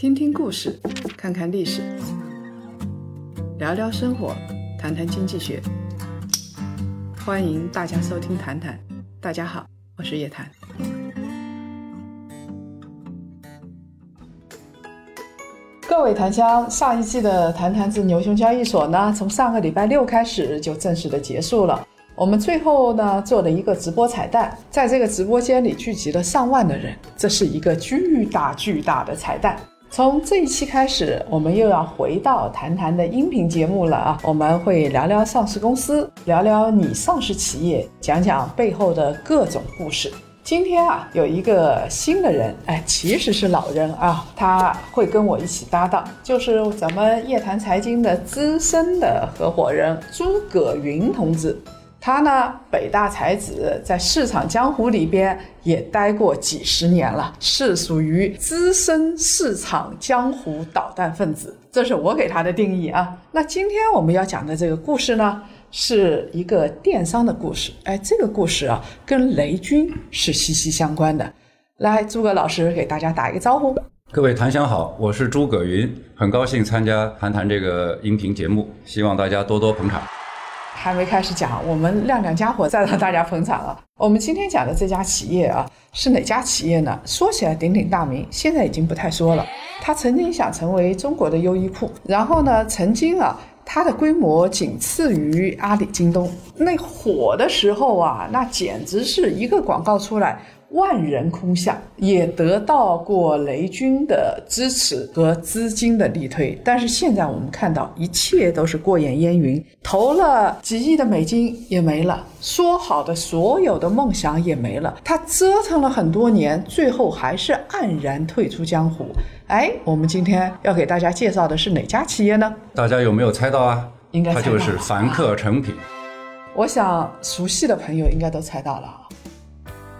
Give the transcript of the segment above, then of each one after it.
听听故事，看看历史，聊聊生活，谈谈经济学。欢迎大家收听《谈谈》，大家好，我是叶檀。各位檀香，上一季的《谈谈之牛熊交易所》呢，从上个礼拜六开始就正式的结束了。我们最后呢做了一个直播彩蛋，在这个直播间里聚集了上万的人，这是一个巨大巨大的彩蛋。从这一期开始，我们又要回到谈谈的音频节目了啊！我们会聊聊上市公司，聊聊你上市企业，讲讲背后的各种故事。今天啊，有一个新的人，哎，其实是老人啊，他会跟我一起搭档，就是咱们夜谈财经的资深的合伙人诸葛云同志。他呢，北大才子，在市场江湖里边也待过几十年了，是属于资深市场江湖导弹分子，这是我给他的定义啊。那今天我们要讲的这个故事呢，是一个电商的故事。哎，这个故事啊，跟雷军是息息相关的。来，诸葛老师给大家打一个招呼。各位檀香好，我是诸葛云，很高兴参加谈谈这个音频节目，希望大家多多捧场。还没开始讲，我们亮亮家伙再让大家捧场啊！我们今天讲的这家企业啊，是哪家企业呢？说起来鼎鼎大名，现在已经不太说了。他曾经想成为中国的优衣库，然后呢，曾经啊，它的规模仅次于阿里、京东。那火的时候啊，那简直是一个广告出来。万人空巷，也得到过雷军的支持和资金的力推，但是现在我们看到一切都是过眼烟云，投了几亿的美金也没了，说好的所有的梦想也没了，他折腾了很多年，最后还是黯然退出江湖。哎，我们今天要给大家介绍的是哪家企业呢？大家有没有猜到啊？应该它就是凡客诚品。我想熟悉的朋友应该都猜到了。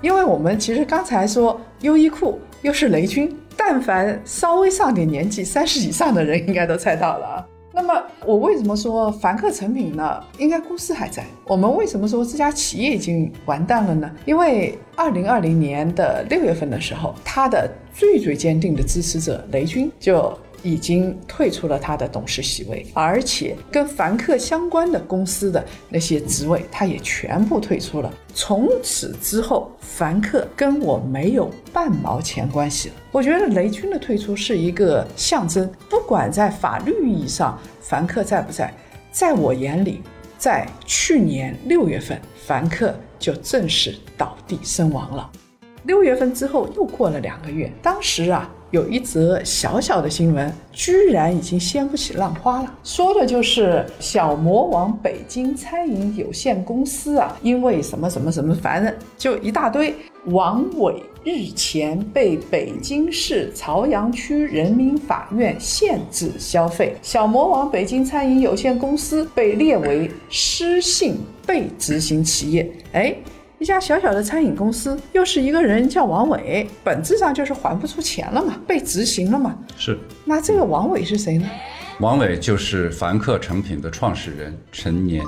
因为我们其实刚才说优衣库又是雷军，但凡稍微上点年纪、三十以上的人应该都猜到了啊。那么我为什么说凡客诚品呢？应该公司还在。我们为什么说这家企业已经完蛋了呢？因为二零二零年的六月份的时候，他的最最坚定的支持者雷军就。已经退出了他的董事席位，而且跟凡客相关的公司的那些职位，他也全部退出了。从此之后，凡客跟我没有半毛钱关系了。我觉得雷军的退出是一个象征，不管在法律意义上凡客在不在，在我眼里，在去年六月份，凡客就正式倒地身亡了。六月份之后又过了两个月，当时啊。有一则小小的新闻，居然已经掀不起浪花了。说的就是小魔王北京餐饮有限公司啊，因为什么什么什么，反正就一大堆。王伟日前被北京市朝阳区人民法院限制消费，小魔王北京餐饮有限公司被列为失信被执行企业。哎。一家小小的餐饮公司，又是一个人叫王伟，本质上就是还不出钱了嘛，被执行了嘛。是。那这个王伟是谁呢？王伟就是凡客诚品的创始人陈年。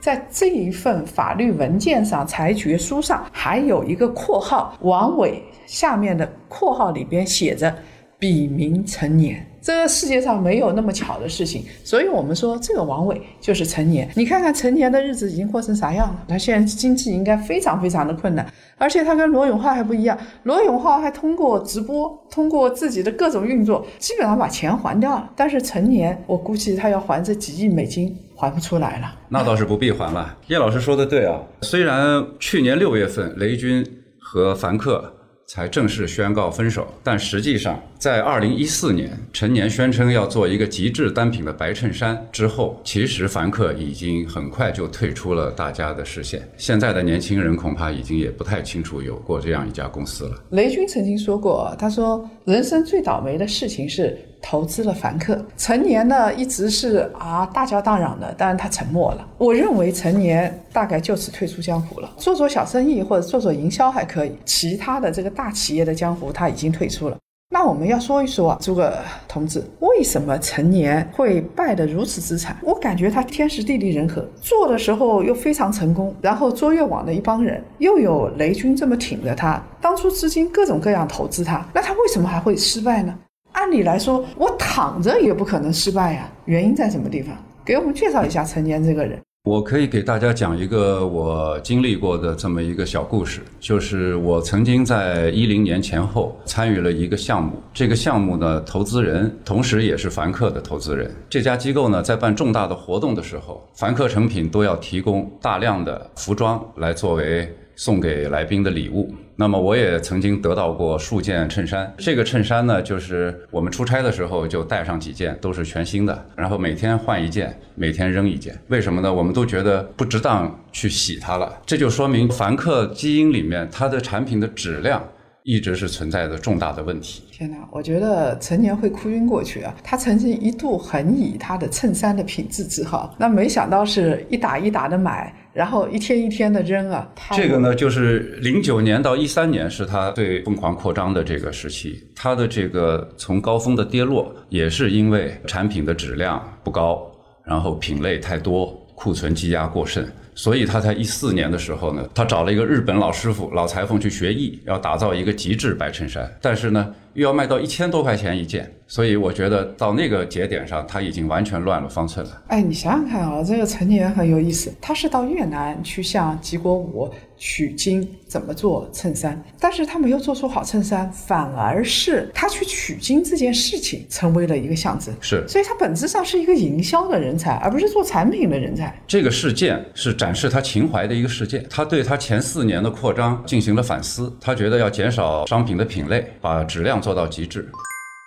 在这一份法律文件上，裁决书上还有一个括号，王伟下面的括号里边写着笔名陈年。这个世界上没有那么巧的事情，所以我们说这个王伟就是陈年。你看看陈年的日子已经过成啥样了？他现在经济应该非常非常的困难，而且他跟罗永浩还不一样，罗永浩还通过直播，通过自己的各种运作，基本上把钱还掉了。但是陈年，我估计他要还这几亿美金还不出来了。那倒是不必还了。叶老师说的对啊，虽然去年六月份雷军和凡客。才正式宣告分手，但实际上，在二零一四年，陈年宣称要做一个极致单品的白衬衫之后，其实凡客已经很快就退出了大家的视线。现在的年轻人恐怕已经也不太清楚有过这样一家公司了。雷军曾经说过，他说人生最倒霉的事情是。投资了凡客，陈年呢一直是啊大叫大嚷的，但是他沉默了。我认为陈年大概就此退出江湖了，做做小生意或者做做营销还可以，其他的这个大企业的江湖他已经退出了。那我们要说一说啊，诸葛同志，为什么陈年会败得如此之惨？我感觉他天时地利人和，做的时候又非常成功，然后卓越网的一帮人又有雷军这么挺着他，当初资金各种各样投资他，那他为什么还会失败呢？按理来说，我躺着也不可能失败呀。原因在什么地方？给我们介绍一下陈年这个人。我可以给大家讲一个我经历过的这么一个小故事，就是我曾经在一零年前后参与了一个项目，这个项目呢，投资人同时也是凡客的投资人。这家机构呢，在办重大的活动的时候，凡客成品都要提供大量的服装来作为送给来宾的礼物。那么我也曾经得到过数件衬衫，这个衬衫呢，就是我们出差的时候就带上几件，都是全新的，然后每天换一件，每天扔一件。为什么呢？我们都觉得不值当去洗它了。这就说明凡客基因里面它的产品的质量一直是存在着重大的问题。天哪，我觉得陈年会哭晕过去啊！他曾经一度很以他的衬衫的品质自豪，那没想到是一打一打的买。然后一天一天的扔啊，这个呢，就是零九年到一三年是它最疯狂扩张的这个时期，它的这个从高峰的跌落，也是因为产品的质量不高，然后品类太多，库存积压过剩。所以他在一四年的时候呢，他找了一个日本老师傅、老裁缝去学艺，要打造一个极致白衬衫。但是呢，又要卖到一千多块钱一件，所以我觉得到那个节点上，他已经完全乱了方寸了。哎，你想想看啊，这个陈年很有意思，他是到越南去向吉国武取经，怎么做衬衫，但是他没有做出好衬衫，反而是他去取经这件事情成为了一个象征。是，所以他本质上是一个营销的人才，而不是做产品的人才。这个事件是展示他情怀的一个事件，他对他前四年的扩张进行了反思，他觉得要减少商品的品类，把质量做到极致。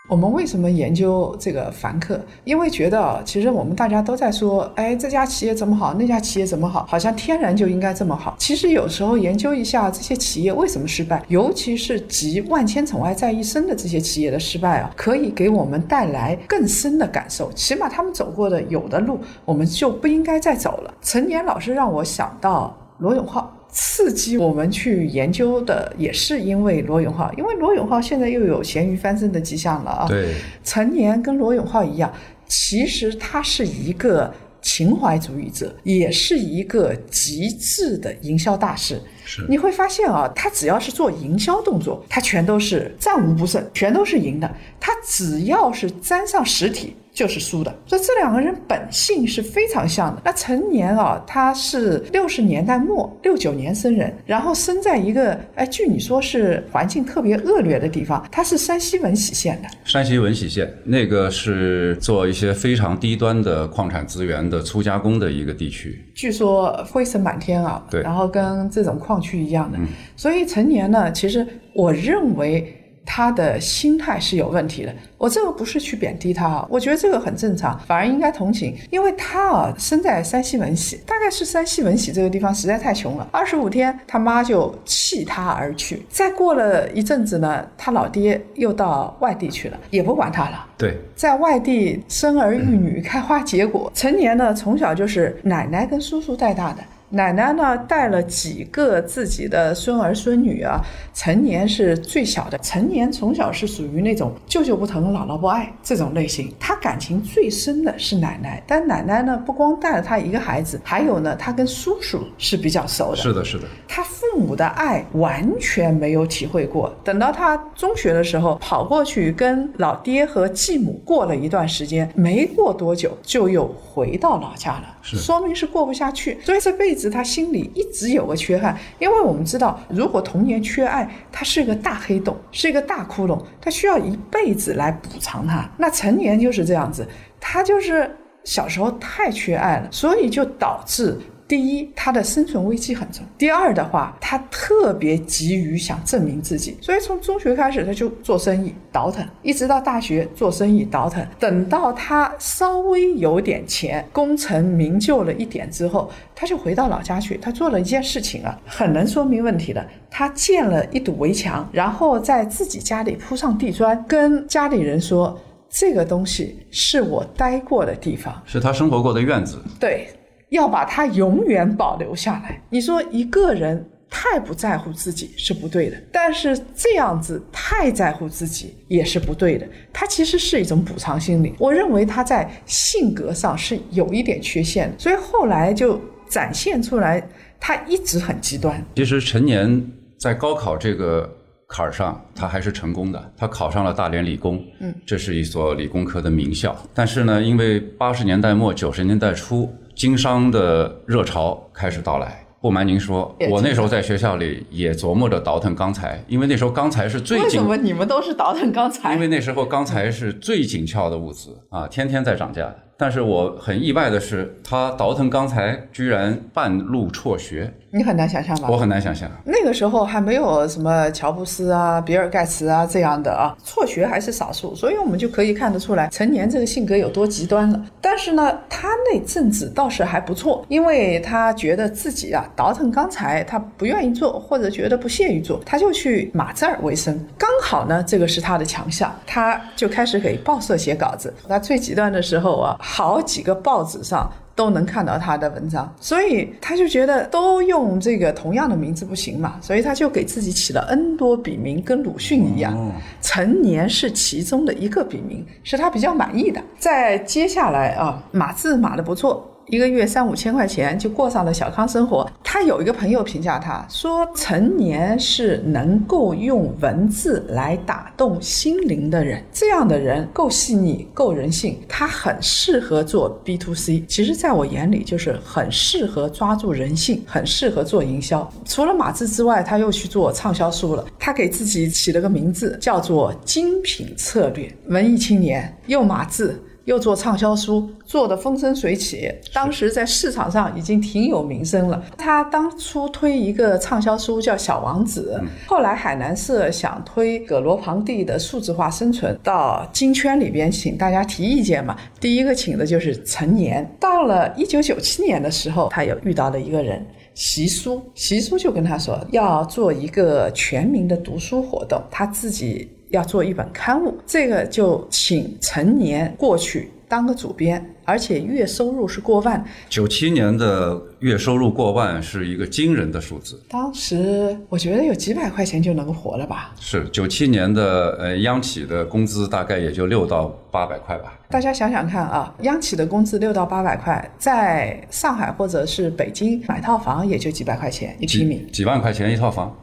我们为什么研究这个凡客？因为觉得其实我们大家都在说，哎，这家企业怎么好，那家企业怎么好，好像天然就应该这么好。其实有时候研究一下这些企业为什么失败，尤其是集万千宠爱在一身的这些企业的失败啊，可以给我们带来更深的感受。起码他们走过的有的路，我们就不应该再走了。陈年老师让我想到罗永浩。刺激我们去研究的也是因为罗永浩，因为罗永浩现在又有咸鱼翻身的迹象了啊。对，陈年跟罗永浩一样，其实他是一个情怀主义者，也是一个极致的营销大师。是，你会发现啊，他只要是做营销动作，他全都是战无不胜，全都是赢的。他只要是沾上实体。就是输的，所以这两个人本性是非常像的。那陈年啊，他是六十年代末六九年生人，然后生在一个哎，据你说是环境特别恶劣的地方，他是山西闻喜县的。山西闻喜县那个是做一些非常低端的矿产资源的粗加工的一个地区，据说灰尘满天啊，对，然后跟这种矿区一样的。所以陈年呢，其实我认为。他的心态是有问题的，我这个不是去贬低他啊，我觉得这个很正常，反而应该同情，因为他啊生在山西闻喜，大概是山西闻喜这个地方实在太穷了，二十五天他妈就弃他而去，再过了一阵子呢，他老爹又到外地去了，也不管他了，对，在外地生儿育女，开花结果，成年呢从小就是奶奶跟叔叔带大的。奶奶呢带了几个自己的孙儿孙女啊，陈年是最小的。陈年从小是属于那种舅舅不疼姥姥不爱这种类型，他感情最深的是奶奶。但奶奶呢不光带了他一个孩子，还有呢他跟叔叔是比较熟的。是的，是的。他父母的爱完全没有体会过。等到他中学的时候，跑过去跟老爹和继母过了一段时间，没过多久就又回到老家了。说明是过不下去，所以这辈子他心里一直有个缺憾。因为我们知道，如果童年缺爱，它是个大黑洞，是一个大窟窿，他需要一辈子来补偿他。那成年就是这样子，他就是小时候太缺爱了，所以就导致。第一，他的生存危机很重；第二的话，他特别急于想证明自己，所以从中学开始他就做生意倒腾，一直到大学做生意倒腾。等到他稍微有点钱，功成名就了一点之后，他就回到老家去。他做了一件事情啊，很能说明问题的。他建了一堵围墙，然后在自己家里铺上地砖，跟家里人说：“这个东西是我待过的地方，是他生活过的院子。”对。要把它永远保留下来。你说一个人太不在乎自己是不对的，但是这样子太在乎自己也是不对的。他其实是一种补偿心理。我认为他在性格上是有一点缺陷的，所以后来就展现出来，他一直很极端。其实陈年在高考这个坎儿上，他还是成功的。他考上了大连理工，嗯，这是一所理工科的名校。但是呢，因为八十年代末九十年代初，经商的热潮开始到来。不瞒您说，我那时候在学校里也琢磨着倒腾钢材，因为那时候钢材是最为什，么你们都是倒腾钢材因？为那时候钢材是最紧俏的物资啊，天天在涨价。但是我很意外的是，他倒腾钢材居然半路辍学，你很难想象吧我？很难想象。那个时候还没有什么乔布斯啊、比尔盖茨啊这样的啊，辍学还是少数，所以我们就可以看得出来陈年这个性格有多极端了。但是呢，他那阵子倒是还不错，因为他觉得自己啊倒腾钢材他不愿意做，或者觉得不屑于做，他就去码字儿为生。刚好呢，这个是他的强项，他就开始给报社写稿子。他最极端的时候啊，好几个报纸上。都能看到他的文章，所以他就觉得都用这个同样的名字不行嘛，所以他就给自己起了 N 多笔名，跟鲁迅一样。陈年是其中的一个笔名，是他比较满意的。在接下来啊，码字码的不错。一个月三五千块钱就过上了小康生活。他有一个朋友评价他说：“陈年是能够用文字来打动心灵的人，这样的人够细腻，够人性，他很适合做 B to C。其实，在我眼里，就是很适合抓住人性，很适合做营销。除了码字之外，他又去做畅销书了。他给自己起了个名字，叫做“精品策略”。文艺青年又码字。又做畅销书，做的风生水起，当时在市场上已经挺有名声了。他当初推一个畅销书叫《小王子》，后来海南社想推葛罗庞蒂的数字化生存，到金圈里边请大家提意见嘛。第一个请的就是陈年。到了一九九七年的时候，他又遇到了一个人。习叔，习叔就跟他说要做一个全民的读书活动，他自己要做一本刊物，这个就请陈年过去当个主编，而且月收入是过万。九七年的月收入过万是一个惊人的数字，当时我觉得有几百块钱就能活了吧？是九七年的呃央企的工资大概也就六到八百块吧。大家想想看啊，央企的工资六到八百块，在上海或者是北京买套房也就几百块钱一平米几。几万块钱一套房，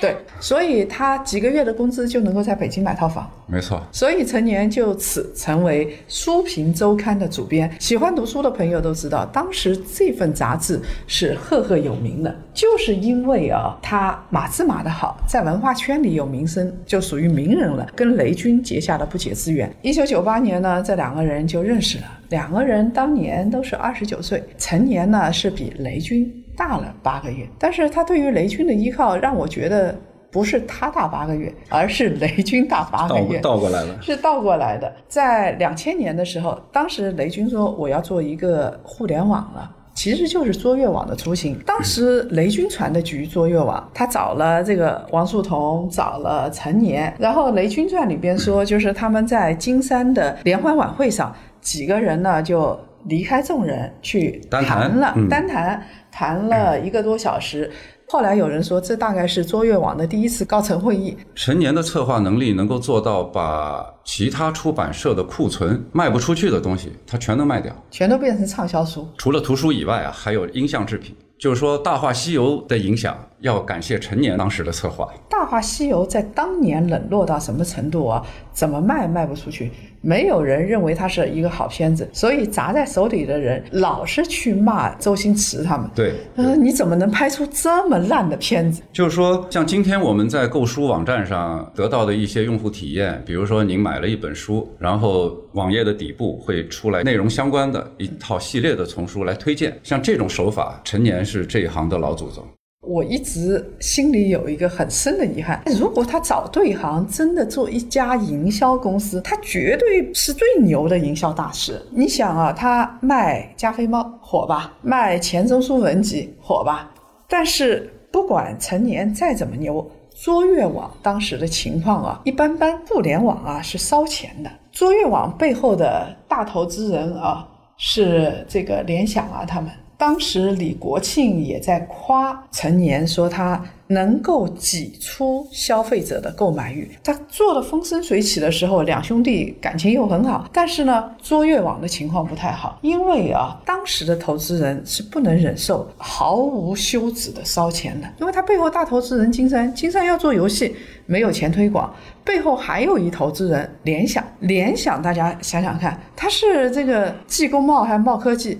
对，所以他几个月的工资就能够在北京买套房。没错。所以陈年就此成为《书评周刊》的主编。喜欢读书的朋友都知道，当时这份杂志是赫赫有名的，就是因为啊，他码字码得好，在文化圈里有名声，就属于名人了，跟雷军结下了不解之缘。一九九八年呢，这两个人就认识了。两个人当年都是二十九岁，陈年呢是比雷军大了八个月，但是他对于雷军的依靠让我觉得。不是他大八个月，而是雷军大八个倒月。倒过来了，是倒过来的。在两千年的时候，当时雷军说我要做一个互联网了。其实就是卓越网的雏形。当时雷军传的局卓越网，他找了这个王树桐，找了陈年，然后《雷军传》里边说，就是他们在金山的联欢晚会上，几个人呢就离开众人去单谈谈了，嗯单谈谈了一个多小时。后来有人说，这大概是卓越网的第一次高层会议。陈年的策划能力能够做到把其他出版社的库存卖不出去的东西，他全都卖掉。全都变成畅销书。除了图书以外啊，还有音像制品。就是说，《大话西游》的影响要感谢陈年当时的策划。《大话西游》在当年冷落到什么程度啊？怎么卖卖不出去？没有人认为它是一个好片子，所以砸在手里的人老是去骂周星驰他们。对，嗯、你怎么能拍出这么烂的片子？就是说，像今天我们在购书网站上得到的一些用户体验，比如说您买了一本书，然后网页的底部会出来内容相关的一套系列的丛书来推荐，像这种手法，陈年是这一行的老祖宗。我一直心里有一个很深的遗憾，如果他找对行，真的做一家营销公司，他绝对是最牛的营销大师。你想啊，他卖加菲猫火吧，卖钱钟书文集火吧，但是不管陈年再怎么牛，卓越网当时的情况啊，一般般。互联网啊是烧钱的，卓越网背后的大投资人啊是这个联想啊他们。当时李国庆也在夸陈年，说他能够挤出消费者的购买欲。他做的风生水起的时候，两兄弟感情又很好。但是呢，卓越网的情况不太好，因为啊，当时的投资人是不能忍受毫无休止的烧钱的，因为他背后大投资人金山，金山要做游戏，没有钱推广，背后还有一投资人联想，联想大家想想看，他是这个技工贸还是贸科技？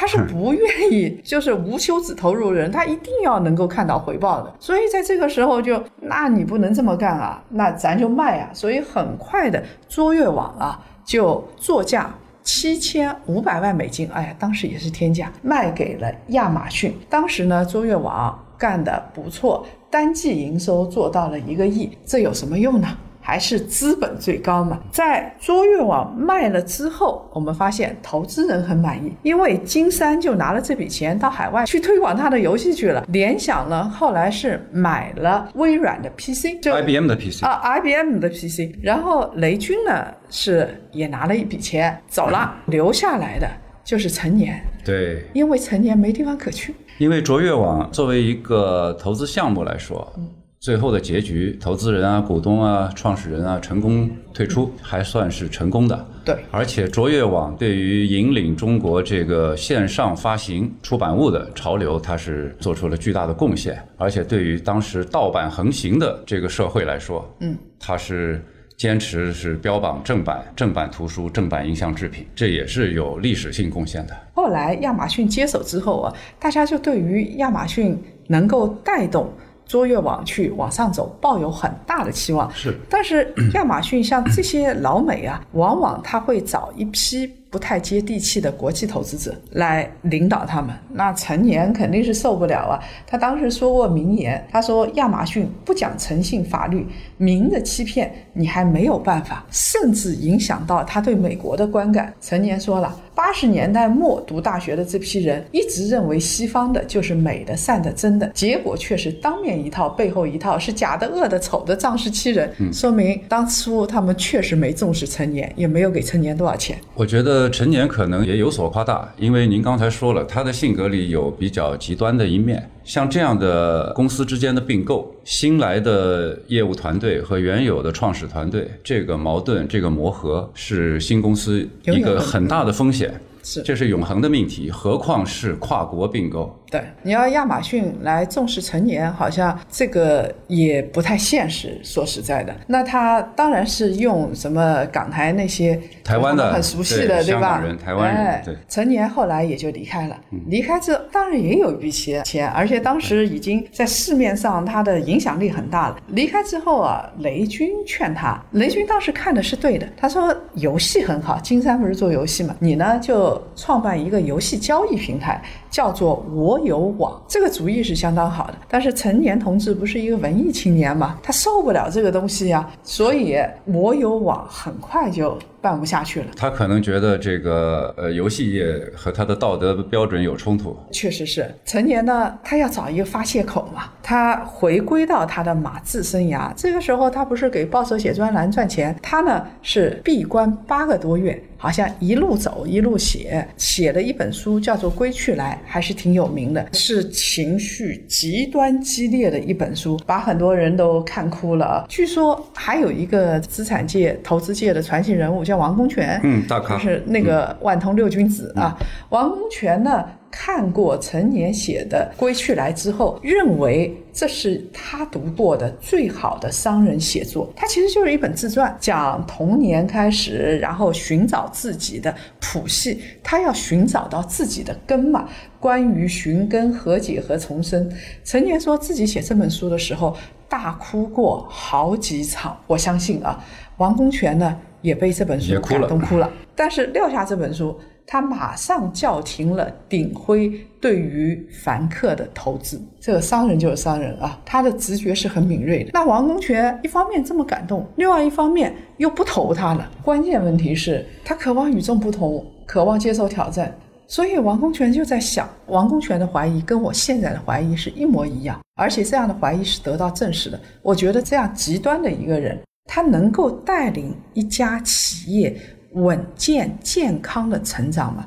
他是不愿意，就是无休止投入的人，他一定要能够看到回报的。所以在这个时候就，那你不能这么干啊，那咱就卖啊。所以很快的，卓越网啊就作价七千五百万美金，哎呀，当时也是天价，卖给了亚马逊。当时呢，卓越网干得不错，单季营收做到了一个亿，这有什么用呢？还是资本最高嘛？在卓越网卖了之后，我们发现投资人很满意，因为金山就拿了这笔钱到海外去推广他的游戏去了。联想呢，后来是买了微软的 PC，就 IBM 的 PC 啊，IBM 的 PC。然后雷军呢，是也拿了一笔钱走了，留下来的就是陈年。对，因为陈年没地方可去。因为卓越网作为一个投资项目来说，嗯。最后的结局，投资人啊、股东啊、创始人啊，成功退出，还算是成功的。对，而且卓越网对于引领中国这个线上发行出版物的潮流，它是做出了巨大的贡献。而且对于当时盗版横行的这个社会来说，嗯，它是坚持是标榜正版、正版图书、正版音像制品，这也是有历史性贡献的。后来亚马逊接手之后啊，大家就对于亚马逊能够带动。卓越网去往上走，抱有很大的期望。是，但是 亚马逊像这些老美啊，往往他会找一批。不太接地气的国际投资者来领导他们，那陈年肯定是受不了啊。他当时说过名言，他说亚马逊不讲诚信法律，明的欺骗你还没有办法，甚至影响到他对美国的观感。陈年说了，八十年代末读大学的这批人一直认为西方的就是美的、善的、真的，结果却是当面一套，背后一套，是假的、恶的、丑的，仗势欺人。说明当初他们确实没重视成年，也没有给成年多少钱。我觉得。成年可能也有所夸大，因为您刚才说了，他的性格里有比较极端的一面。像这样的公司之间的并购，新来的业务团队和原有的创始团队，这个矛盾、这个磨合，是新公司一个很大的风险。是，这是永恒的命题，何况是跨国并购。对，你要亚马逊来重视成年，好像这个也不太现实。说实在的，那他当然是用什么港台那些台湾的很熟悉的，对吧？人、台湾人。对，成年后来也就离开了。离开之后，当然也有一笔钱，钱，而且当时已经在市面上他的影响力很大了。离开之后啊，雷军劝他，雷军当时看的是对的。他说游戏很好，金山不是做游戏嘛，你呢就创办一个游戏交易平台。叫做我有网，这个主意是相当好的。但是陈年同志不是一个文艺青年嘛，他受不了这个东西呀，所以我有网很快就办不下去了。他可能觉得这个呃游戏业和他的道德标准有冲突。确实是，成年呢，他要找一个发泄口嘛，他回归到他的马字生涯。这个时候他不是给报社写专栏赚钱，他呢是闭关八个多月。好像一路走一路写，写了一本书叫做《归去来》，还是挺有名的，是情绪极端激烈的一本书，把很多人都看哭了。据说还有一个资产界、投资界的传奇人物叫王功权，嗯，大咖，就是那个万通六君子啊。王功权呢？看过陈年写的《归去来》之后，认为这是他读过的最好的商人写作。他其实就是一本自传，讲童年开始，然后寻找自己的谱系。他要寻找到自己的根嘛。关于寻根、和解和重生，陈年说自己写这本书的时候大哭过好几场。我相信啊，王功权呢也被这本书感动哭了。但是撂下这本书。他马上叫停了鼎晖对于凡客的投资。这个商人就是商人啊，他的直觉是很敏锐的。那王功权一方面这么感动，另外一方面又不投他了。关键问题是，他渴望与众不同，渴望接受挑战。所以王功权就在想，王功权的怀疑跟我现在的怀疑是一模一样，而且这样的怀疑是得到证实的。我觉得这样极端的一个人，他能够带领一家企业。稳健健康的成长吗？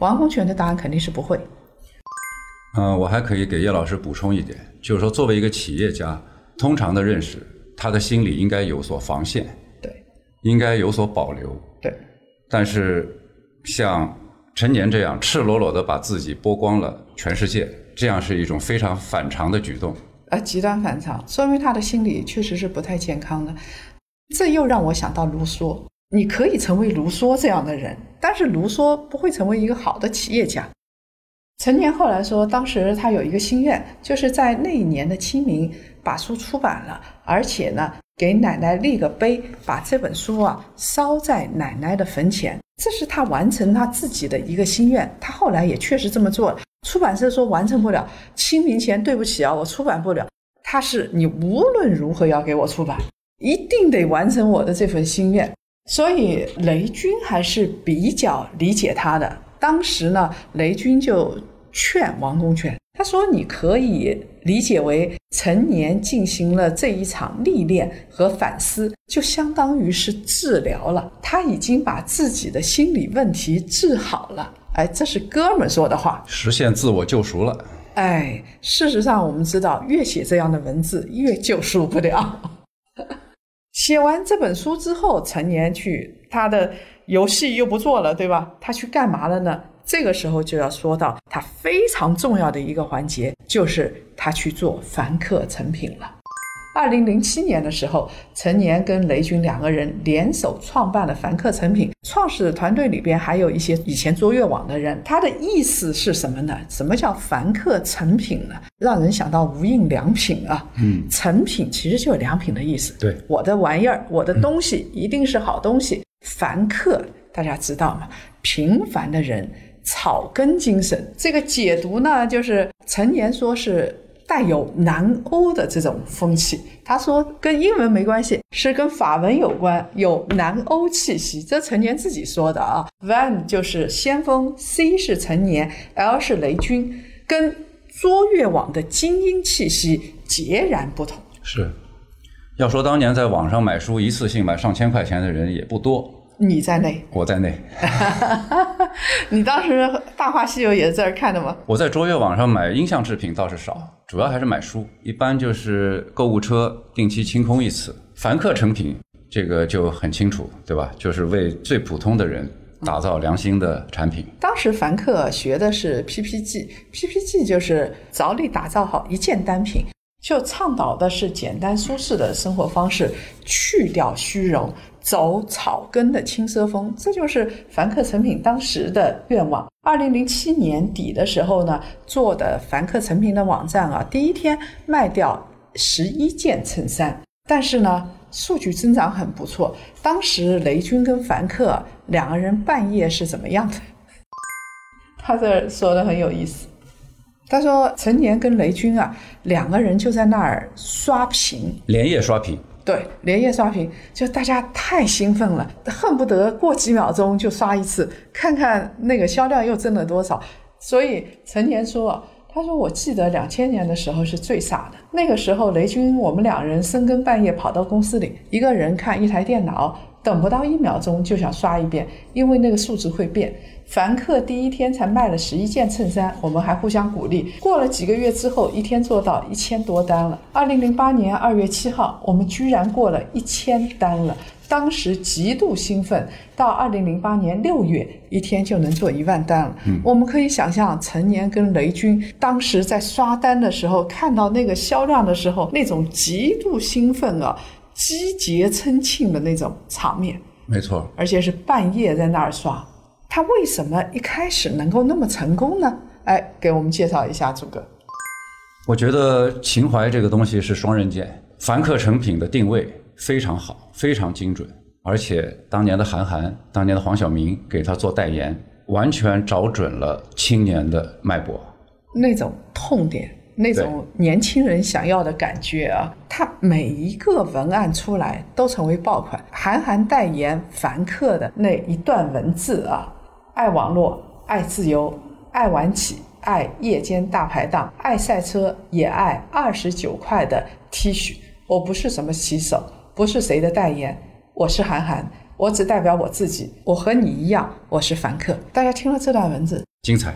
王洪权的答案肯定是不会。嗯，我还可以给叶老师补充一点，就是说，作为一个企业家，通常的认识，他的心里应该有所防线，对，应该有所保留。对，但是像陈年这样赤裸裸的把自己剥光了全世界，这样是一种非常反常的举动。啊，极端反常，说明他的心理确实是不太健康的。这又让我想到卢梭，你可以成为卢梭这样的人，但是卢梭不会成为一个好的企业家。陈年后来说，当时他有一个心愿，就是在那一年的清明把书出版了，而且呢给奶奶立个碑，把这本书啊烧在奶奶的坟前，这是他完成他自己的一个心愿。他后来也确实这么做了。出版社说完成不了，清明前对不起啊，我出版不了。他是你无论如何要给我出版，一定得完成我的这份心愿。所以雷军还是比较理解他的。当时呢，雷军就劝王功权，他说：“你可以理解为陈年进行了这一场历练和反思，就相当于是治疗了，他已经把自己的心理问题治好了。”哎，这是哥们说的话，实现自我救赎了。哎，事实上我们知道，越写这样的文字，越救赎不了。写完这本书之后，陈年去他的。游戏又不做了，对吧？他去干嘛了呢？这个时候就要说到他非常重要的一个环节，就是他去做凡客成品了。二零零七年的时候，陈年跟雷军两个人联手创办了凡客诚品。创始团队里边还有一些以前卓越网的人。他的意思是什么呢？什么叫凡客诚品呢？让人想到无印良品啊。嗯，诚品其实就是良品的意思。对，我的玩意儿，我的东西一定是好东西。凡客，大家知道吗？平凡的人，草根精神。这个解读呢，就是陈年说是带有南欧的这种风气。他说跟英文没关系，是跟法文有关，有南欧气息。这陈年自己说的啊。Van 就是先锋，C 是陈年，L 是雷军，跟卓越网的精英气息截然不同。是。要说当年在网上买书，一次性买上千块钱的人也不多，你在内，我在内。你当时《大话西游》也是在这看的吗？我在卓越网上买音像制品倒是少，主要还是买书，一般就是购物车定期清空一次。凡客成品这个就很清楚，对吧？就是为最普通的人打造良心的产品。当时凡客学的是 PPG，PPG 就是着力打造好一件单品。就倡导的是简单舒适的生活方式，去掉虚荣，走草根的轻奢风，这就是凡客成品当时的愿望。二零零七年底的时候呢，做的凡客成品的网站啊，第一天卖掉十一件衬衫，但是呢，数据增长很不错。当时雷军跟凡客两个人半夜是怎么样的？他这说的很有意思。他说：“陈年跟雷军啊，两个人就在那儿刷屏，连夜刷屏。对，连夜刷屏，就大家太兴奋了，恨不得过几秒钟就刷一次，看看那个销量又增了多少。所以陈年说，他说我记得两千年的时候是最傻的，那个时候雷军我们两人深更半夜跑到公司里，一个人看一台电脑，等不到一秒钟就想刷一遍，因为那个数值会变。”凡客第一天才卖了十一件衬衫，我们还互相鼓励。过了几个月之后，一天做到一千多单了。二零零八年二月七号，我们居然过了一千单了，当时极度兴奋。到二零零八年六月，一天就能做一万单了。我们可以想象，陈年跟雷军当时在刷单的时候，看到那个销量的时候，那种极度兴奋啊，击节称庆的那种场面。没错，而且是半夜在那儿刷。他为什么一开始能够那么成功呢？哎，给我们介绍一下，朱哥。我觉得情怀这个东西是双刃剑。凡客诚品的定位非常好，非常精准，而且当年的韩寒、当年的黄晓明给他做代言，完全找准了青年的脉搏，那种痛点，那种年轻人想要的感觉啊！他每一个文案出来都成为爆款。韩寒代言凡客的那一段文字啊！爱网络，爱自由，爱晚起，爱夜间大排档，爱赛车，也爱二十九块的 T 恤。我不是什么骑手，不是谁的代言，我是韩寒，我只代表我自己。我和你一样，我是凡客。大家听了这段文字，精彩。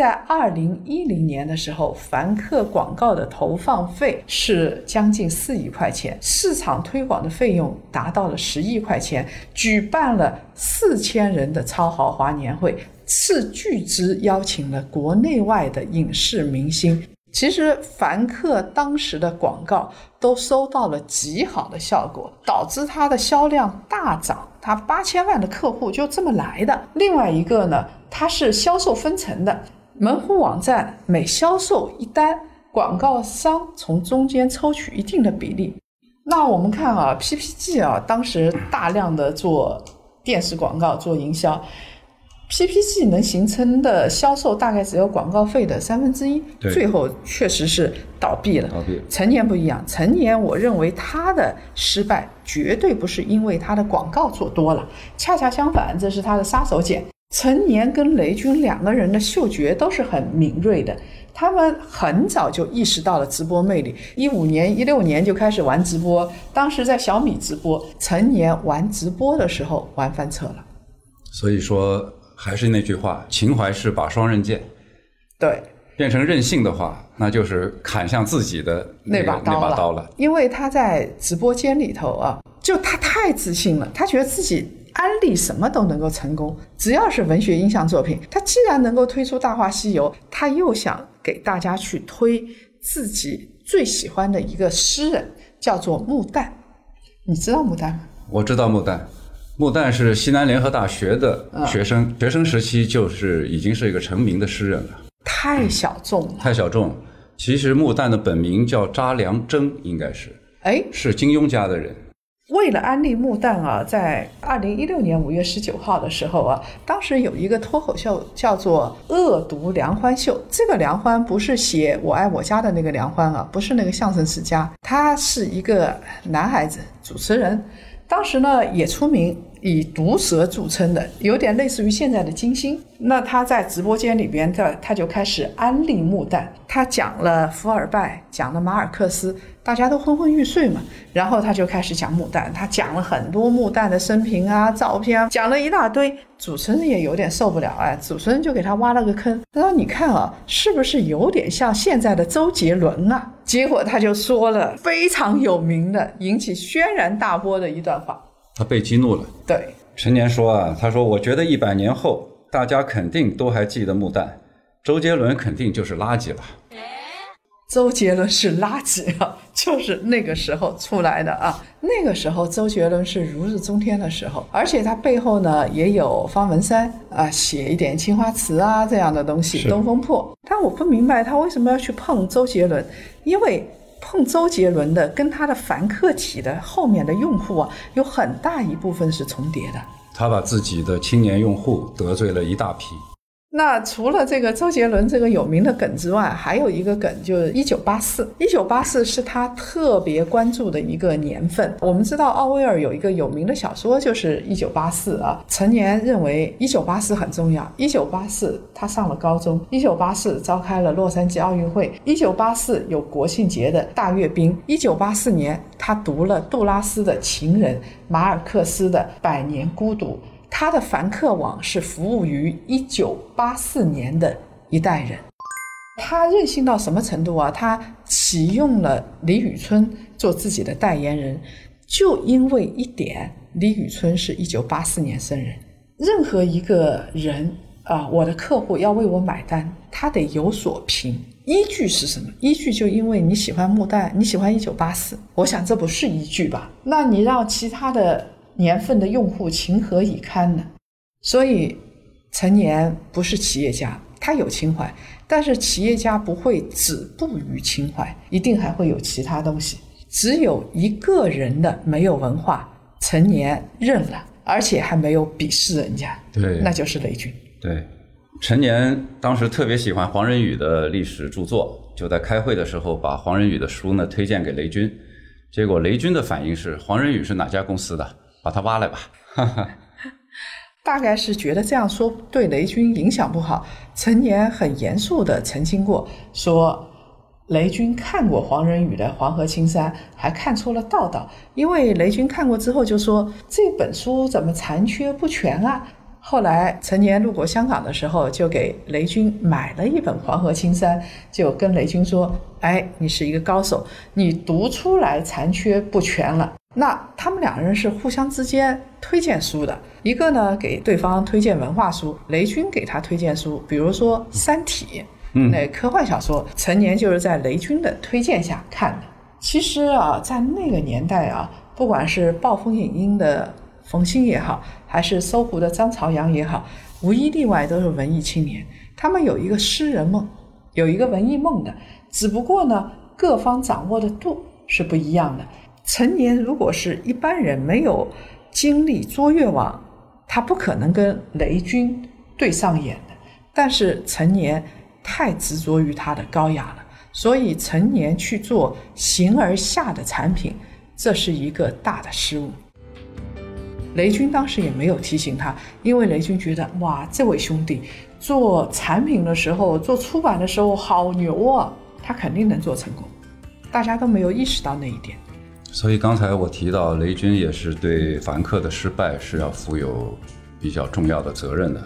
在二零一零年的时候，凡客广告的投放费是将近四亿块钱，市场推广的费用达到了十亿块钱，举办了四千人的超豪华年会，斥巨资邀请了国内外的影视明星。其实凡客当时的广告都收到了极好的效果，导致它的销量大涨，它八千万的客户就这么来的。另外一个呢，它是销售分成的。门户网站每销售一单，广告商从中间抽取一定的比例。那我们看啊，PPG 啊，当时大量的做电视广告做营销，PPG 能形成的销售大概只有广告费的三分之一，最后确实是倒闭了。倒闭。陈年不一样，成年我认为他的失败绝对不是因为他的广告做多了，恰恰相反，这是他的杀手锏。陈年跟雷军两个人的嗅觉都是很敏锐的，他们很早就意识到了直播魅力。一五年、一六年就开始玩直播，当时在小米直播。陈年玩直播的时候玩翻车了。所以说，还是那句话，情怀是把双刃剑。对，变成任性的话，那就是砍向自己的那把刀了。刀了。因为他在直播间里头啊，就他太自信了，他觉得自己。安利什么都能够成功，只要是文学音像作品，他既然能够推出《大话西游》，他又想给大家去推自己最喜欢的一个诗人，叫做穆旦。你知道穆旦吗？我知道穆旦，穆旦是西南联合大学的学生，学生时期就是已经是一个成名的诗人了。太小众了，太小众。其实穆旦的本名叫查良铮，应该是，哎，是金庸家的人。为了安利木旦啊，在二零一六年五月十九号的时候啊，当时有一个脱口秀叫做《恶毒梁欢秀》。这个梁欢不是写《我爱我家》的那个梁欢啊，不是那个相声世家，他是一个男孩子主持人。当时呢也出名，以毒舌著称的，有点类似于现在的金星。那他在直播间里边，他他就开始安利木旦，他讲了伏尔拜，讲了马尔克斯。大家都昏昏欲睡嘛，然后他就开始讲牡丹，他讲了很多牡丹的生平啊、照片，讲了一大堆。主持人也有点受不了，哎，主持人就给他挖了个坑，他说：“你看啊，是不是有点像现在的周杰伦啊？”结果他就说了非常有名的、引起轩然大波的一段话。他被激怒了。对，陈年说啊，他说：“我觉得一百年后，大家肯定都还记得木蛋，周杰伦肯定就是垃圾了。”周杰伦是垃圾啊，就是那个时候出来的啊。那个时候周杰伦是如日中天的时候，而且他背后呢也有方文山啊，写一点青花瓷啊这样的东西，东风破。但我不明白他为什么要去碰周杰伦，因为碰周杰伦的跟他的凡客体的后面的用户啊，有很大一部分是重叠的。他把自己的青年用户得罪了一大批。那除了这个周杰伦这个有名的梗之外，还有一个梗就是一九八四。一九八四是他特别关注的一个年份。我们知道奥威尔有一个有名的小说就是一九八四啊。陈年认为一九八四很重要。一九八四他上了高中。一九八四召开了洛杉矶奥运会。一九八四有国庆节的大阅兵。一九八四年他读了杜拉斯的《情人》，马尔克斯的《百年孤独》。他的凡客网是服务于一九八四年的一代人，他任性到什么程度啊？他启用了李宇春做自己的代言人，就因为一点，李宇春是一九八四年生人。任何一个人啊，我的客户要为我买单，他得有所凭，依据是什么？依据就因为你喜欢木蛋，你喜欢一九八四，我想这不是依据吧？那你让其他的。年份的用户情何以堪呢？所以，陈年不是企业家，他有情怀，但是企业家不会止步于情怀，一定还会有其他东西。只有一个人的没有文化，陈年认了，而且还没有鄙视人家，对，那就是雷军。对，陈年当时特别喜欢黄仁宇的历史著作，就在开会的时候把黄仁宇的书呢推荐给雷军，结果雷军的反应是：黄仁宇是哪家公司的？把他挖来吧，大概是觉得这样说对雷军影响不好。陈年很严肃的澄清过，说雷军看过黄仁宇的《黄河青山》，还看出了道道。因为雷军看过之后就说这本书怎么残缺不全啊？后来陈年路过香港的时候，就给雷军买了一本《黄河青山》，就跟雷军说：“哎，你是一个高手，你读出来残缺不全了。”那他们两人是互相之间推荐书的，一个呢给对方推荐文化书，雷军给他推荐书，比如说《三体》，嗯那科幻小说，陈年就是在雷军的推荐下看的。其实啊，在那个年代啊，不管是暴风影音的冯鑫也好，还是搜狐的张朝阳也好，无一例外都是文艺青年。他们有一个诗人梦，有一个文艺梦的，只不过呢，各方掌握的度是不一样的。陈年如果是一般人没有经历卓越网，他不可能跟雷军对上眼的。但是陈年太执着于他的高雅了，所以陈年去做形而下的产品，这是一个大的失误。雷军当时也没有提醒他，因为雷军觉得哇，这位兄弟做产品的时候、做出版的时候好牛啊，他肯定能做成功。大家都没有意识到那一点。所以刚才我提到雷军也是对凡客的失败是要负有比较重要的责任的。